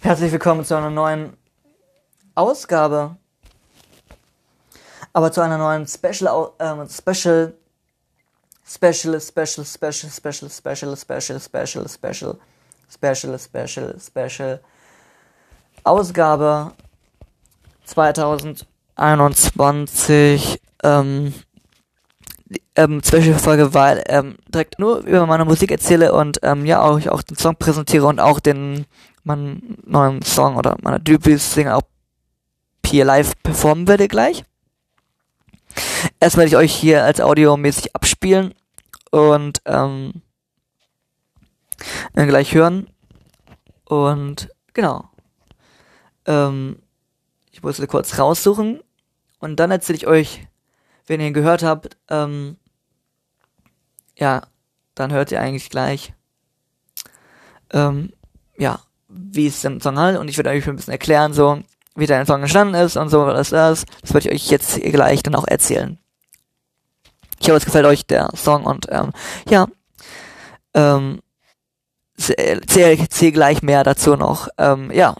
Herzlich willkommen zu einer neuen Ausgabe. Aber zu einer neuen Special, ähm, Special, Special, Special, Special, Special, Special, Special, Special, Special, Special, Special, Special Ausgabe 2021, ähm, ähm, Special-Folge, weil ähm, direkt nur über meine Musik erzähle und ähm, ja auch auch den Song präsentiere und auch den meinen neuen Song oder meine Debüt-Single auch hier live performen werde gleich. Erst werde ich euch hier als Audio-mäßig abspielen und ähm, gleich hören. Und genau. Ähm, ich musste kurz raussuchen und dann erzähle ich euch, wenn ihr ihn gehört habt, ähm, ja, dann hört ihr eigentlich gleich, ähm, ja, wie es im Song halt und ich werde euch ein bisschen erklären, so, wie der Song entstanden ist und so, was das. Das werde ich euch jetzt gleich dann auch erzählen. Ich hoffe, es gefällt euch der Song und, ähm, ja, ähm, zähle zähl gleich mehr dazu noch, ähm, ja.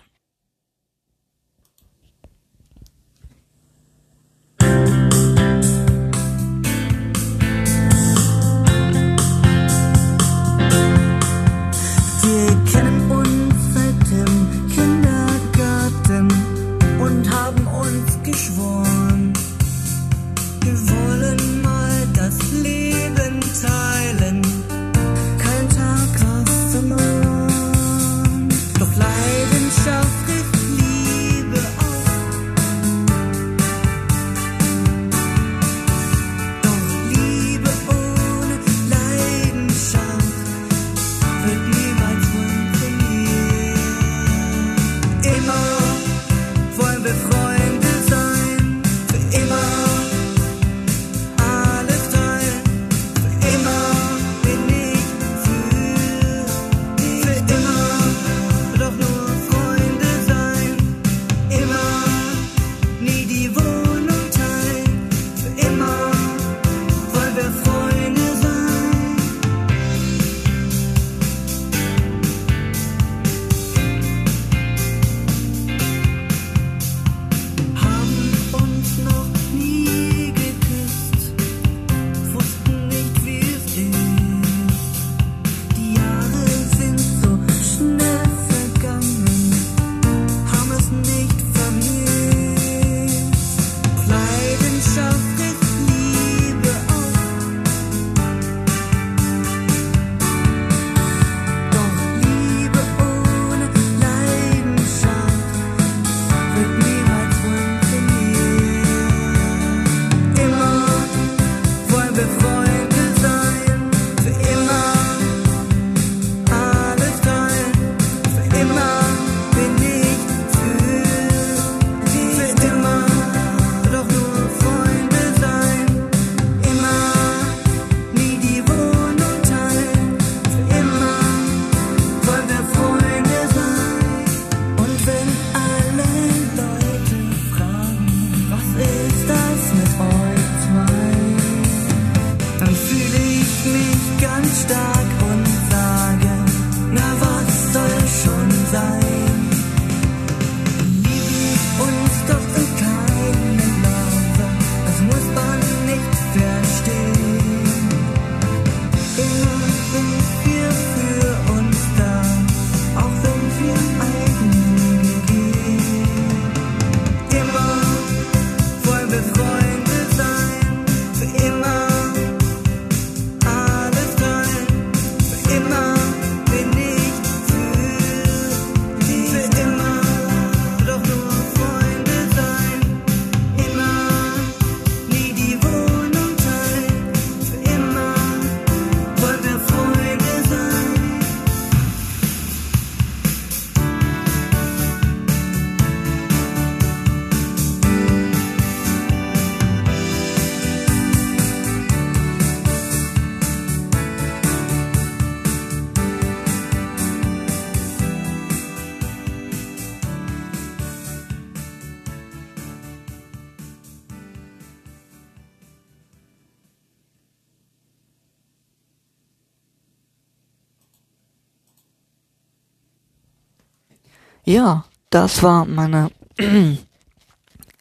Ja, das war meine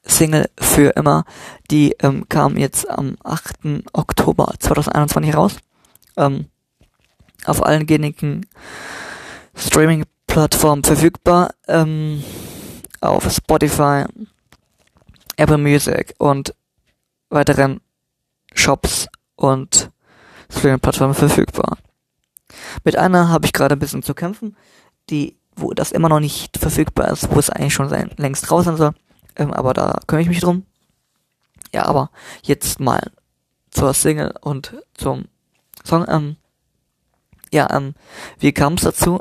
Single für immer. Die ähm, kam jetzt am 8. Oktober 2021 raus. Ähm, auf allen gängigen Streaming-Plattformen verfügbar. Ähm, auf Spotify, Apple Music und weiteren Shops und Streaming-Plattformen verfügbar. Mit einer habe ich gerade ein bisschen zu kämpfen, die, wo das immer noch nicht verfügbar ist, wo es eigentlich schon sein, längst raus sein soll. Ähm, aber da kümmere ich mich drum. Ja, aber jetzt mal zur Single und zum Song. Ähm, ja, ähm, wie kam es dazu,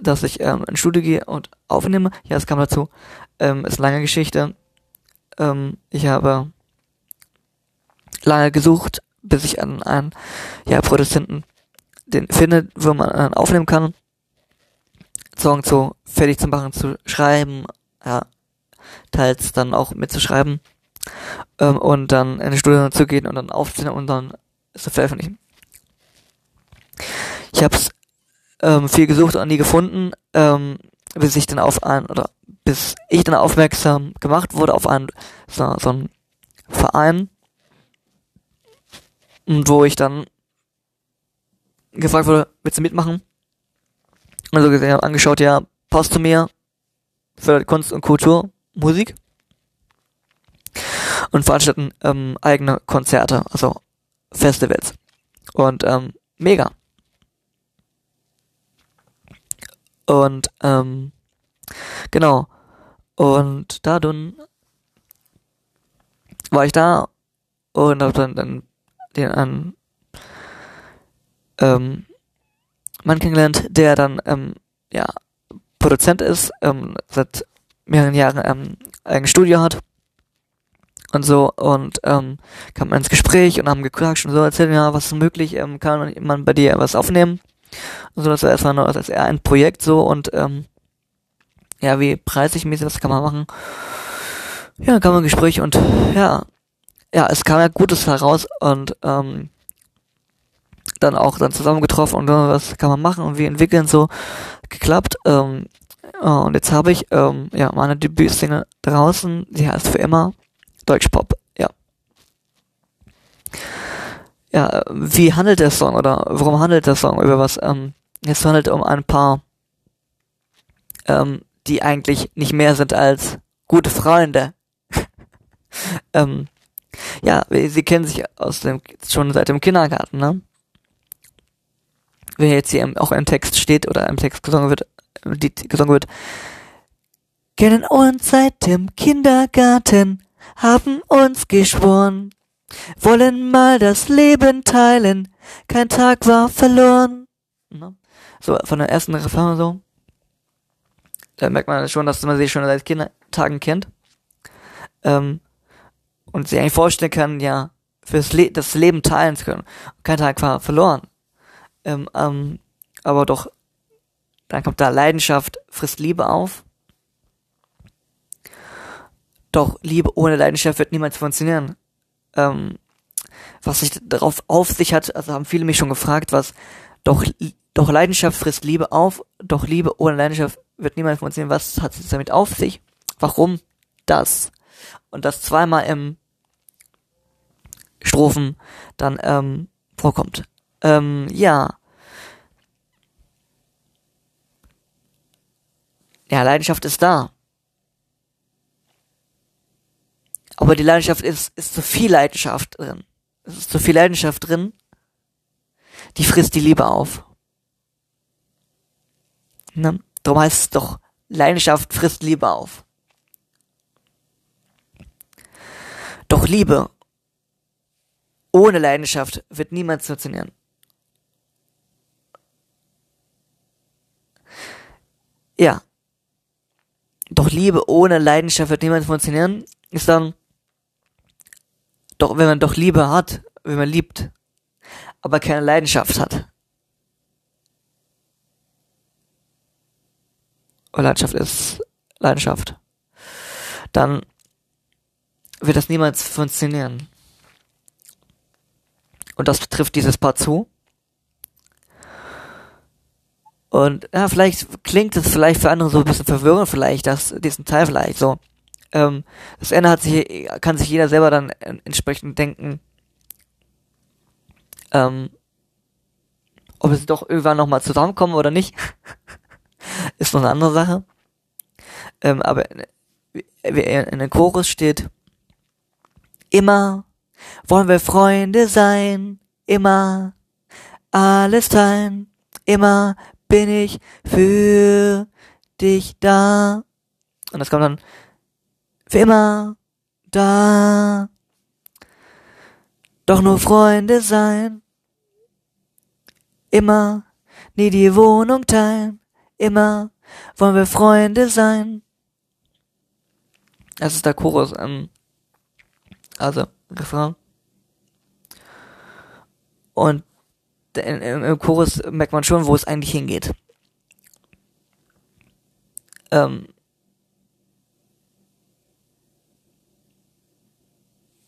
dass ich ähm, ins Studio gehe und aufnehme? Ja, es kam dazu. Ähm, ist eine lange Geschichte. Ähm, ich habe lange gesucht, bis ich an einen ja, Produzenten den finde, wo man dann aufnehmen kann. Song zu fertig zu machen, zu schreiben, ja, teils dann auch mitzuschreiben ähm, und dann in die Studio zu gehen und dann aufzunehmen und dann zu veröffentlichen. Ich habe es ähm, viel gesucht und nie gefunden, ähm, bis ich dann auf ein oder bis ich dann aufmerksam gemacht wurde auf einen so, so einen Verein, wo ich dann gefragt wurde, willst du mitmachen? Also gesehen, habe angeschaut, ja, passt zu mir, für Kunst und Kultur, Musik und veranstalten ähm, eigene Konzerte, also Festivals. Und ähm, mega. Und ähm, genau. Und da dann war ich da und hab dann, dann den einen ähm, Mann kennengelernt, der dann ähm, ja Produzent ist, ähm, seit mehreren Jahren ähm, ein Studio hat und so und ähm, kam ins Gespräch und haben gequatscht und so erzählt ja was ist möglich ähm, kann man bei dir was aufnehmen? Und so das war erstmal nur das eher ein Projekt so und ähm, ja wie preisig mäßig was kann man machen? Ja kam ein Gespräch und ja ja es kam ja Gutes heraus und ähm, dann auch dann zusammengetroffen und äh, was kann man machen und wie entwickeln so geklappt ähm, und jetzt habe ich ähm, ja meine Debütsingle draußen die heißt für immer Deutschpop, ja. Ja, wie handelt der Song oder warum handelt der Song über was? Ähm, es handelt um ein paar, ähm, die eigentlich nicht mehr sind als gute Freunde. ähm, ja, sie kennen sich aus dem schon seit dem Kindergarten, ne? Wenn jetzt hier auch im Text steht oder im Text gesungen wird, die gesungen wird, kennen uns seit dem Kindergarten, haben uns geschworen, wollen mal das Leben teilen, kein Tag war verloren. So, von der ersten Refrain so. Da merkt man schon, dass man sie schon seit Kindertagen kennt. Ähm, und sich eigentlich vorstellen kann, ja, fürs Le das Leben teilen zu können. Kein Tag war verloren. Ähm, ähm, aber doch, dann kommt da Leidenschaft, frisst Liebe auf. Doch Liebe ohne Leidenschaft wird niemals funktionieren. Ähm, was sich darauf auf sich hat, also haben viele mich schon gefragt, was doch, doch Leidenschaft frisst Liebe auf, doch Liebe ohne Leidenschaft wird niemals funktionieren. Was hat es damit auf sich? Warum das? Und das zweimal im Strophen dann ähm, vorkommt. Ähm, ja. Ja, Leidenschaft ist da. Aber die Leidenschaft ist, ist zu viel Leidenschaft drin. Es ist zu viel Leidenschaft drin. Die frisst die Liebe auf. Ne? Darum heißt es doch, Leidenschaft frisst Liebe auf. Doch Liebe ohne Leidenschaft wird niemals funktionieren. Ja. Doch Liebe ohne Leidenschaft wird niemals funktionieren, ist dann doch, wenn man doch Liebe hat, wenn man liebt, aber keine Leidenschaft hat. Und Leidenschaft ist Leidenschaft. Dann wird das niemals funktionieren. Und das betrifft dieses Paar zu. Und ja, vielleicht klingt es vielleicht für andere so ein bisschen verwirrend, vielleicht, dass diesen Teil vielleicht so. Ähm, das Ende hat sich, kann sich jeder selber dann entsprechend denken, ähm, ob es doch irgendwann nochmal zusammenkommen oder nicht, ist noch eine andere Sache. Ähm, aber in den Chorus steht, immer wollen wir Freunde sein, immer alles teilen, immer bin ich für dich da. Und das kommt dann für immer da. Doch nur Freunde sein, immer nie die Wohnung teilen, immer wollen wir Freunde sein. Das ist der Chorus, ähm, also Refrain. Und im, im Chorus merkt man schon, wo es eigentlich hingeht. Ähm,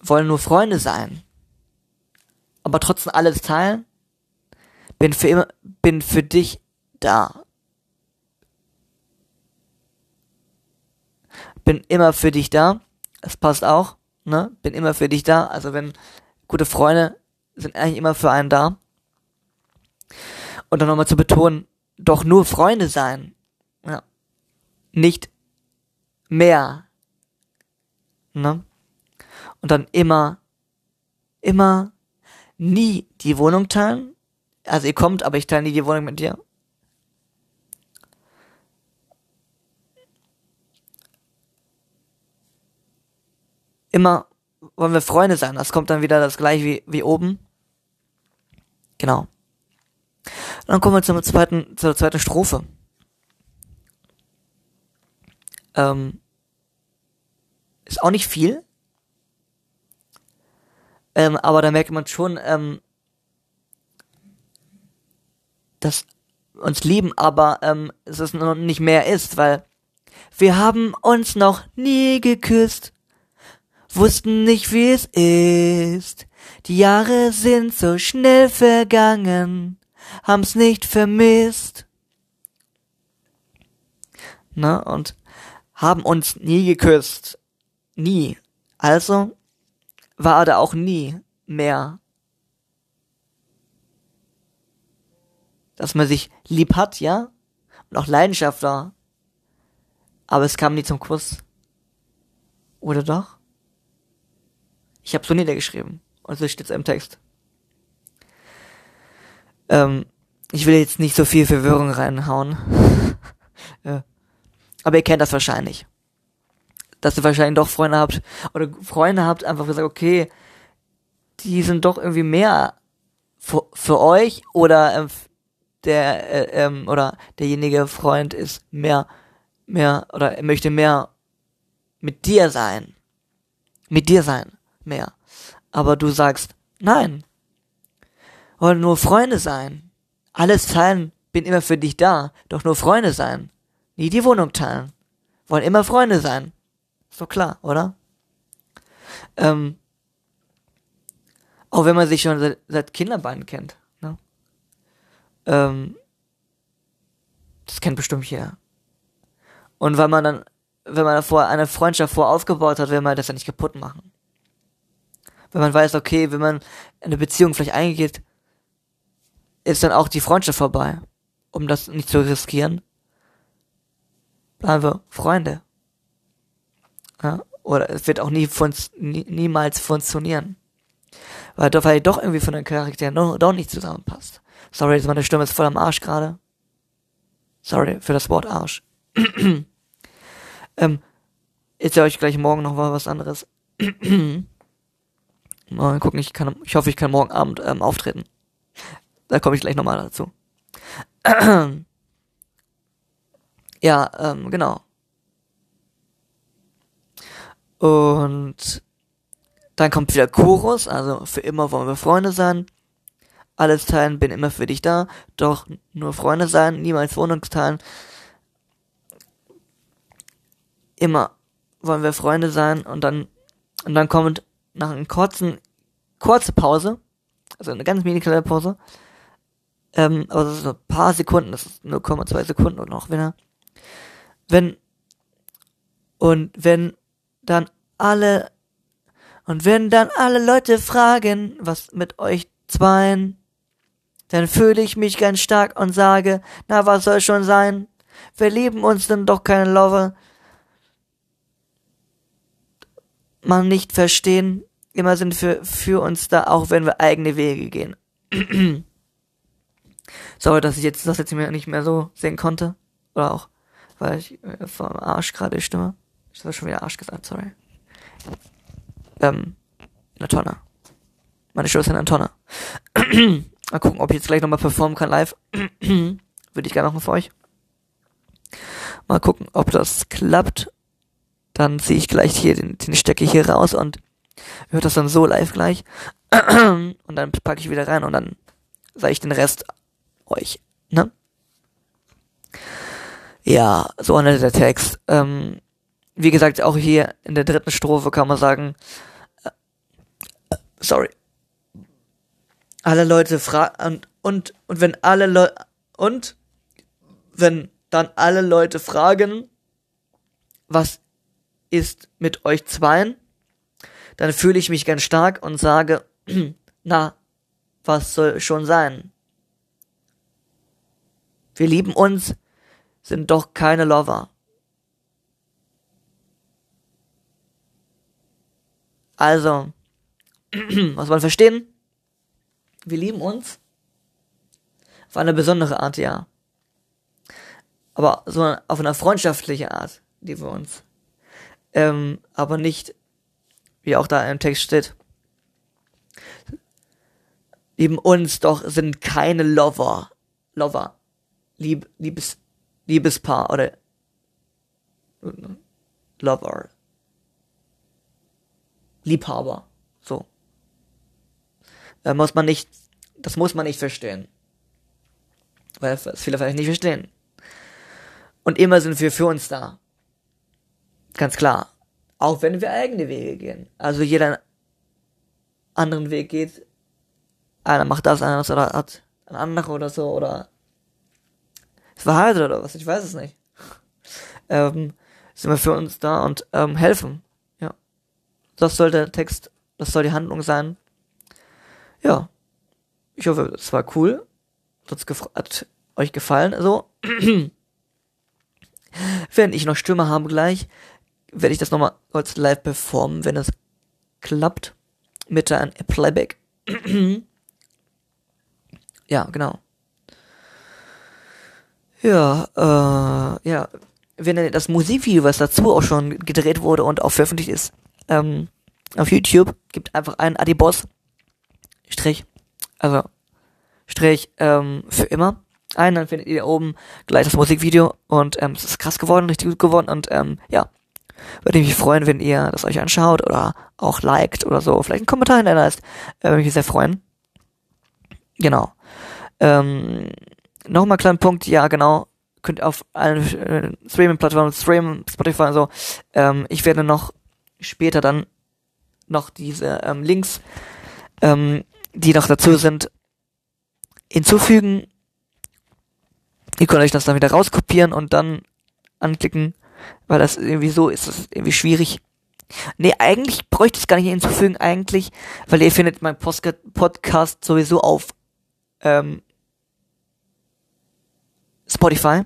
wollen nur Freunde sein, aber trotzdem alles teilen. Bin für immer, bin für dich da. Bin immer für dich da. Das passt auch, ne? Bin immer für dich da. Also wenn gute Freunde sind eigentlich immer für einen da. Und dann nochmal zu betonen, doch nur Freunde sein. Ja. Nicht mehr. Ne? Und dann immer, immer, nie die Wohnung teilen. Also ihr kommt, aber ich teile nie die Wohnung mit dir. Immer wollen wir Freunde sein. Das kommt dann wieder das gleiche wie, wie oben. Genau. Dann kommen wir zum zweiten, zur zweiten Strophe. Ähm, ist auch nicht viel. Ähm, aber da merkt man schon, ähm, dass uns lieben, aber ähm, es ist noch nicht mehr ist, weil wir haben uns noch nie geküsst, wussten nicht, wie es ist, die Jahre sind so schnell vergangen, haben's nicht vermisst. Na, und haben uns nie geküsst. Nie. Also war da auch nie mehr. Dass man sich lieb hat, ja? Und auch Leidenschaft war. Aber es kam nie zum Kuss. Oder doch? Ich habe so niedergeschrieben. Und so steht's im Text. Ähm, ich will jetzt nicht so viel Verwirrung reinhauen. ja. Aber ihr kennt das wahrscheinlich. Dass ihr wahrscheinlich doch Freunde habt, oder Freunde habt, einfach gesagt, okay, die sind doch irgendwie mehr für, für euch, oder ähm, der, äh, ähm, oder derjenige Freund ist mehr, mehr, oder er möchte mehr mit dir sein. Mit dir sein. Mehr aber du sagst, nein. Wollen nur Freunde sein. Alles teilen, bin immer für dich da, doch nur Freunde sein. Nie die Wohnung teilen. Wollen immer Freunde sein. Ist doch klar, oder? Ähm, auch wenn man sich schon seit, seit Kinderbeinen kennt. Ne? Ähm, das kennt bestimmt jeder. Und weil man dann, wenn man davor eine Freundschaft vor aufgebaut hat, will man das ja nicht kaputt machen wenn man weiß, okay, wenn man eine Beziehung vielleicht eingeht, ist dann auch die Freundschaft vorbei. Um das nicht zu riskieren, bleiben wir Freunde. Ja? Oder es wird auch nie, nie niemals funktionieren. Weil doch, weil doch irgendwie von den Charakteren doch, doch nicht zusammenpasst. Sorry, meine Stimme ist voll am Arsch gerade. Sorry für das Wort Arsch. ähm, erzähl euch gleich morgen noch mal was anderes. Mal gucken, ich kann, ich hoffe, ich kann morgen Abend ähm, auftreten. Da komme ich gleich nochmal dazu. ja, ähm, genau. Und dann kommt wieder Chorus, also für immer wollen wir Freunde sein. Alles teilen, bin immer für dich da. Doch nur Freunde sein, niemals Wohnungsteilen. Immer wollen wir Freunde sein und dann und dann kommt nach einer kurzen, kurze Pause, also eine ganz mini kleine Pause, Ähm, aber das ist ein paar Sekunden, das ist 0,2 Sekunden und noch, wenn er, wenn, und wenn dann alle, und wenn dann alle Leute fragen, was mit euch zweien, dann fühle ich mich ganz stark und sage, na, was soll schon sein? Wir lieben uns denn doch keine Lover. Man nicht verstehen, immer sind wir für uns da, auch wenn wir eigene Wege gehen. Sorry, dass ich jetzt das jetzt nicht mehr so sehen konnte. Oder auch, weil ich äh, vom Arsch gerade Stimme. Ich habe schon wieder Arsch gesagt, sorry. Ähm, Tonne. Meine eine Tonne. mal gucken, ob ich jetzt gleich nochmal performen kann live. Würde ich gerne machen für euch. Mal gucken, ob das klappt. Dann ziehe ich gleich hier den, den Stecker hier raus und hört das dann so live gleich. und dann packe ich wieder rein und dann sage ich den Rest euch. Ne? Ja, so handelt der Text. Ähm, wie gesagt, auch hier in der dritten Strophe kann man sagen, äh, sorry. Alle Leute fragen und, und und wenn alle Leute und wenn dann alle Leute fragen, was ist mit euch zweien, dann fühle ich mich ganz stark und sage, na, was soll schon sein? Wir lieben uns, sind doch keine Lover. Also, was man verstehen? Wir lieben uns. Auf eine besondere Art, ja. Aber so auf eine freundschaftliche Art lieben wir uns. Ähm, aber nicht, wie auch da im Text steht, lieben uns, doch sind keine Lover. Lover. Lieb, Liebes, Liebespaar oder Lover. Liebhaber. So. Da muss man nicht, das muss man nicht verstehen. Weil das viele vielleicht nicht verstehen. Und immer sind wir für uns da. Ganz klar. Auch wenn wir eigene Wege gehen. Also jeder anderen Weg geht. Einer macht das, einer oder hat ein anderer oder so, oder verheiratet oder was, ich weiß es nicht. Ähm, sind wir für uns da und ähm, helfen. Ja. Das soll der Text, das soll die Handlung sein. Ja. Ich hoffe, es war cool. Hat euch gefallen. Also, wenn ich noch Stürme habe gleich, werde ich das nochmal kurz live performen, wenn es klappt. Mit einem Playback. ja, genau. Ja, äh, ja. Wenn das Musikvideo, was dazu auch schon gedreht wurde und auch veröffentlicht ist, ähm, auf YouTube, gibt einfach einen Adibos Strich, also Strich, ähm, für immer ein, dann findet ihr oben gleich das Musikvideo und ähm, es ist krass geworden, richtig gut geworden und ähm, ja, würde mich freuen, wenn ihr das euch anschaut oder auch liked oder so, vielleicht einen Kommentar hinterlasst, äh, würde mich sehr freuen. Genau. Ähm, Nochmal kleinen Punkt, ja genau, könnt auf allen äh, Streaming-Plattformen streamen, Spotify und so. Ähm, ich werde noch später dann noch diese ähm, Links, ähm, die noch dazu sind, hinzufügen. Ihr könnt euch das dann wieder rauskopieren und dann anklicken, weil das irgendwie so ist, das ist irgendwie schwierig. Nee, eigentlich bräuchte ich es gar nicht hinzufügen, eigentlich, weil ihr findet meinen Podcast sowieso auf ähm, Spotify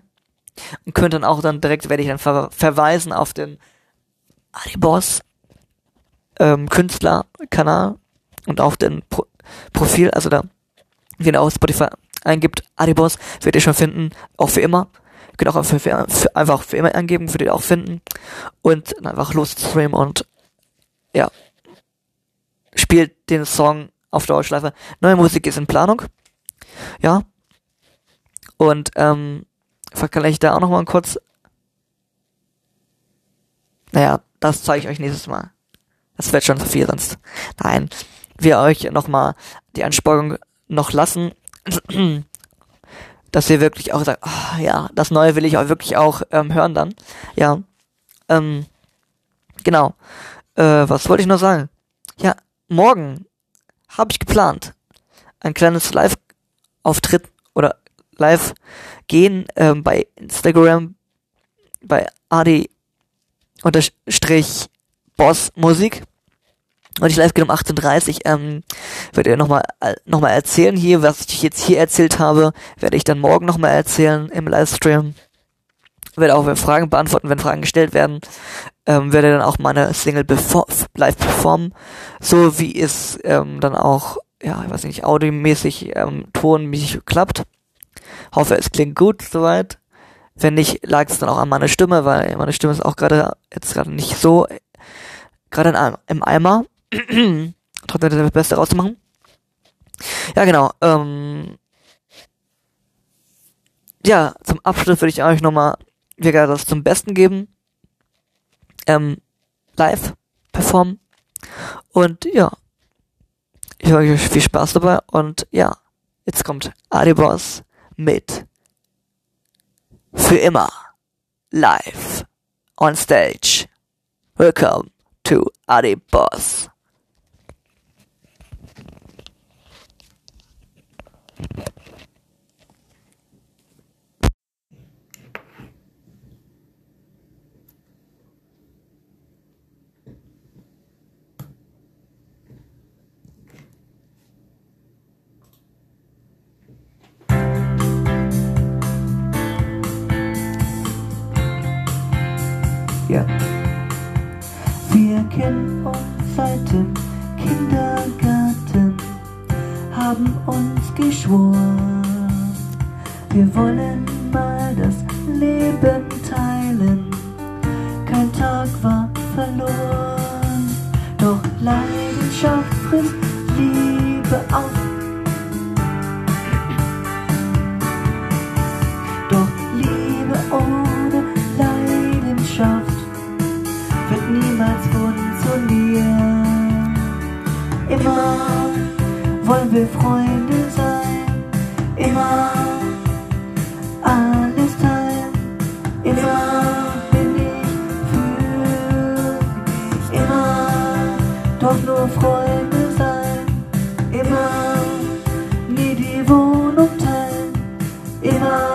und könnt dann auch dann direkt werde ich dann ver verweisen auf den Adibos ähm, Künstlerkanal und auf den Pro Profil, also da wenn ihr auf Spotify eingibt Adibos, werdet ihr schon finden, auch für immer. Ihr könnt auch für, für, für, einfach für immer eingeben, werdet ihr auch finden und dann einfach los streamen und ja spielt den Song auf Dauerschleife. Neue Musik ist in Planung. Ja, und ähm, vergleiche ich da auch nochmal kurz. Naja, das zeige ich euch nächstes Mal. Das wird schon zu viel sonst. Nein, wir euch nochmal die Anspornung noch lassen, dass ihr wirklich auch sagt, oh, ja, das Neue will ich auch wirklich auch ähm, hören dann. Ja, ähm, genau. Äh, was wollte ich noch sagen? Ja, morgen habe ich geplant, ein kleines Live-Auftritt live gehen ähm, bei Instagram bei Adi unterstrich Boss Musik. Und ich live gehe um 18.30 ähm, werde ich nochmal äh, noch mal erzählen hier, was ich jetzt hier erzählt habe, werde ich dann morgen nochmal erzählen im Livestream. Werde auch Fragen beantworten, wenn Fragen gestellt werden. Ähm, werde dann auch meine Single live performen, so wie es ähm, dann auch, ja, ich weiß nicht, audiomäßig, ähm, tonmäßig klappt. Hoffe, es klingt gut soweit. Wenn nicht, lag es dann auch an meiner Stimme, weil meine Stimme ist auch gerade jetzt gerade nicht so gerade im Eimer. Trotzdem das Beste rauszumachen. Ja, genau. Ähm, ja, zum Abschluss würde ich euch nochmal wie gesagt, das zum Besten geben. Ähm, live performen. Und ja, ich wünsche euch viel Spaß dabei. Und ja, jetzt kommt Adibos mit für immer live on stage. Welcome to Adibos. Ja. Wir kennen uns seit dem Kindergarten, haben uns geschworen, wir wollen mal das Leben teilen. Kein Tag war verloren, doch Leidenschaft frisst Liebe auf. Wollen wir Freunde sein, immer alles teilen, immer bin ich für, immer doch nur Freunde sein, immer nie die Wohnung teilen, immer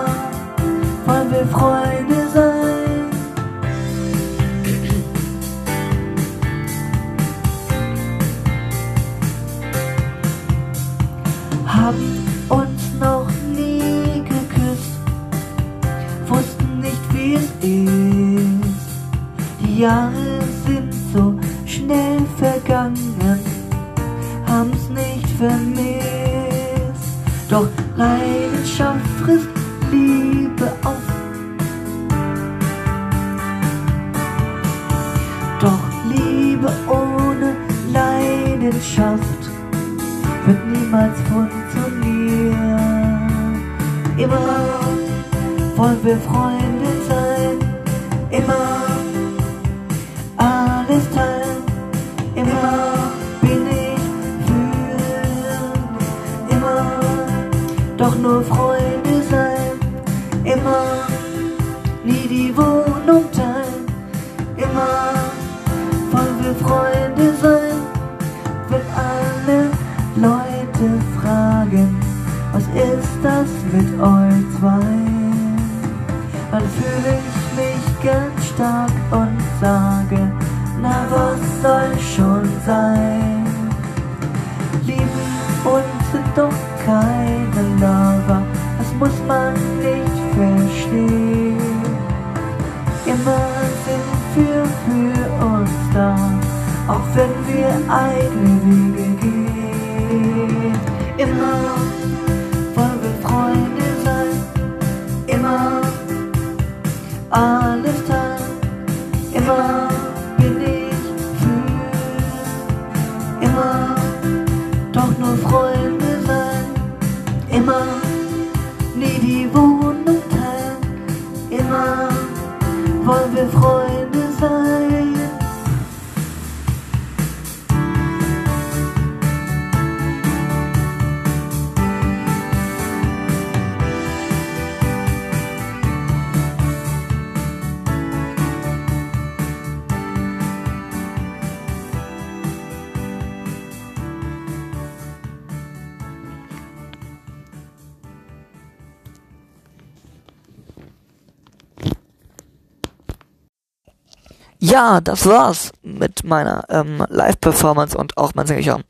ja, das war's mit meiner ähm, Live-Performance und auch mein Singer.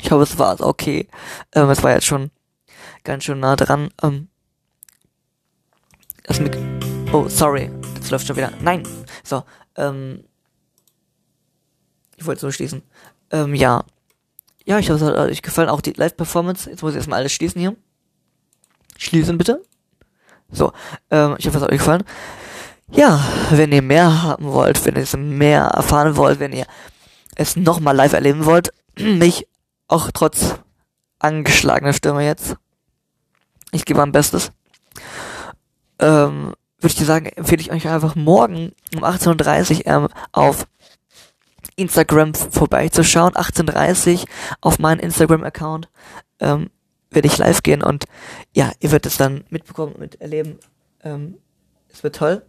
Ich hoffe, es war okay. Ähm, es war jetzt schon ganz schön nah dran. Ähm, das Mik oh, sorry, das läuft schon wieder. Nein. So, ähm, ich wollte so schließen. Ähm, ja. Ja, ich hoffe, es hat euch gefallen. Auch die Live-Performance. Jetzt muss ich erstmal alles schließen hier. Schließen bitte. So, ähm, ich hoffe, es hat euch gefallen. Ja, wenn ihr mehr haben wollt, wenn ihr es mehr erfahren wollt, wenn ihr es nochmal live erleben wollt, mich auch trotz angeschlagener Stimme jetzt, ich gebe mein Bestes, ähm, würde ich dir sagen, empfehle ich euch einfach morgen um 18.30 Uhr ähm, auf Instagram vorbeizuschauen. 18.30 Uhr auf meinen Instagram-Account ähm, werde ich live gehen und ja, ihr werdet es dann mitbekommen, miterleben. Ähm, es wird toll,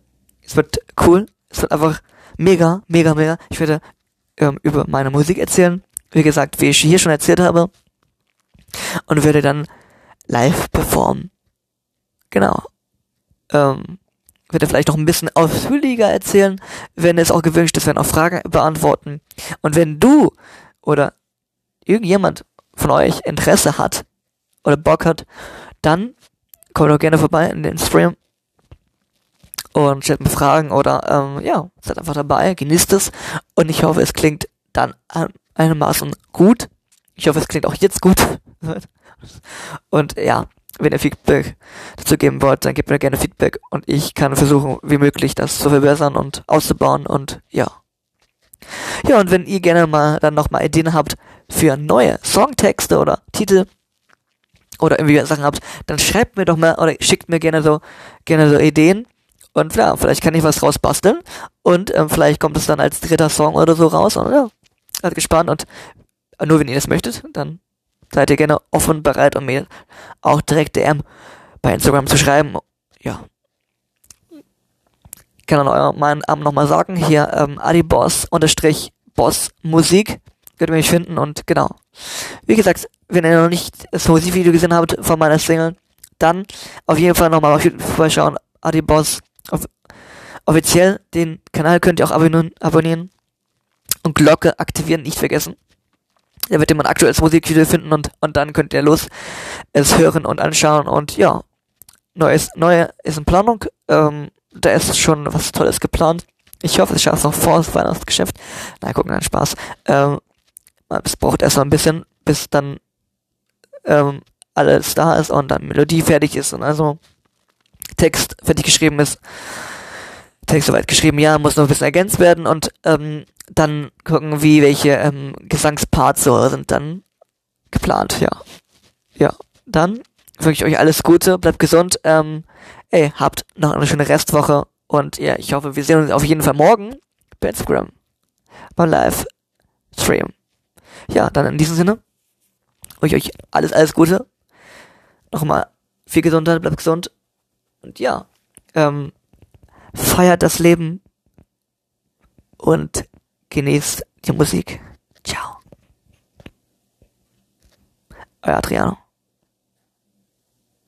es wird cool, es wird einfach mega, mega, mega. Ich werde ähm, über meine Musik erzählen, wie gesagt, wie ich hier schon erzählt habe und werde dann live performen. Genau. Ähm, werde vielleicht noch ein bisschen ausführlicher erzählen, wenn es auch gewünscht ist, werden auch Fragen beantworten. Und wenn du oder irgendjemand von euch Interesse hat oder Bock hat, dann kommt doch gerne vorbei in den Stream und stellt mir Fragen oder ähm, ja, seid einfach dabei, genießt es und ich hoffe, es klingt dann einigermaßen gut. Ich hoffe, es klingt auch jetzt gut. und ja, wenn ihr Feedback dazu geben wollt, dann gebt mir gerne Feedback und ich kann versuchen, wie möglich das zu verbessern und auszubauen und ja. Ja, und wenn ihr gerne mal dann nochmal Ideen habt für neue Songtexte oder Titel oder irgendwie Sachen habt, dann schreibt mir doch mal oder schickt mir gerne so, gerne so Ideen und ja, vielleicht kann ich was rausbasteln und ähm, vielleicht kommt es dann als dritter Song oder so raus und ja, seid gespannt und nur wenn ihr das möchtet, dann seid ihr gerne offen bereit, um mir auch direkt DM bei Instagram zu schreiben. Ja. Ich kann dann euer, meinen Namen nochmal sagen. Hier, ähm, Adiboss unterstrich Boss Musik. Könnt ihr mich finden und genau. Wie gesagt, wenn ihr noch nicht das Musikvideo gesehen habt von meiner Single, dann auf jeden Fall nochmal auf YouTube vorbeischauen. Adiboss. Off offiziell, den Kanal könnt ihr auch abonnieren und Glocke aktivieren, nicht vergessen. Da wird ihr mein aktuelles Musikvideo finden und, und dann könnt ihr los es hören und anschauen und ja, neues, neue ist in Planung. Ähm, da ist schon was Tolles geplant. Ich hoffe, es schafft noch vor das Weihnachtsgeschäft. Na, gucken, dann Spaß. Ähm, es braucht erstmal ein bisschen, bis dann ähm, alles da ist und dann Melodie fertig ist und also Text fertig geschrieben ist. Text soweit geschrieben, ja, muss noch ein bisschen ergänzt werden und ähm, dann gucken, wie welche ähm, Gesangsparts so sind dann geplant, ja. Ja, dann wünsche ich euch alles Gute, bleibt gesund, ähm, ey, habt noch eine schöne Restwoche und ja, ich hoffe, wir sehen uns auf jeden Fall morgen bei Instagram beim Live-Stream. Ja, dann in diesem Sinne, wünsche ich euch alles, alles Gute. Nochmal viel Gesundheit, bleibt gesund und ja, ähm, feiert das Leben und genießt die Musik. Ciao. Euer Adriano.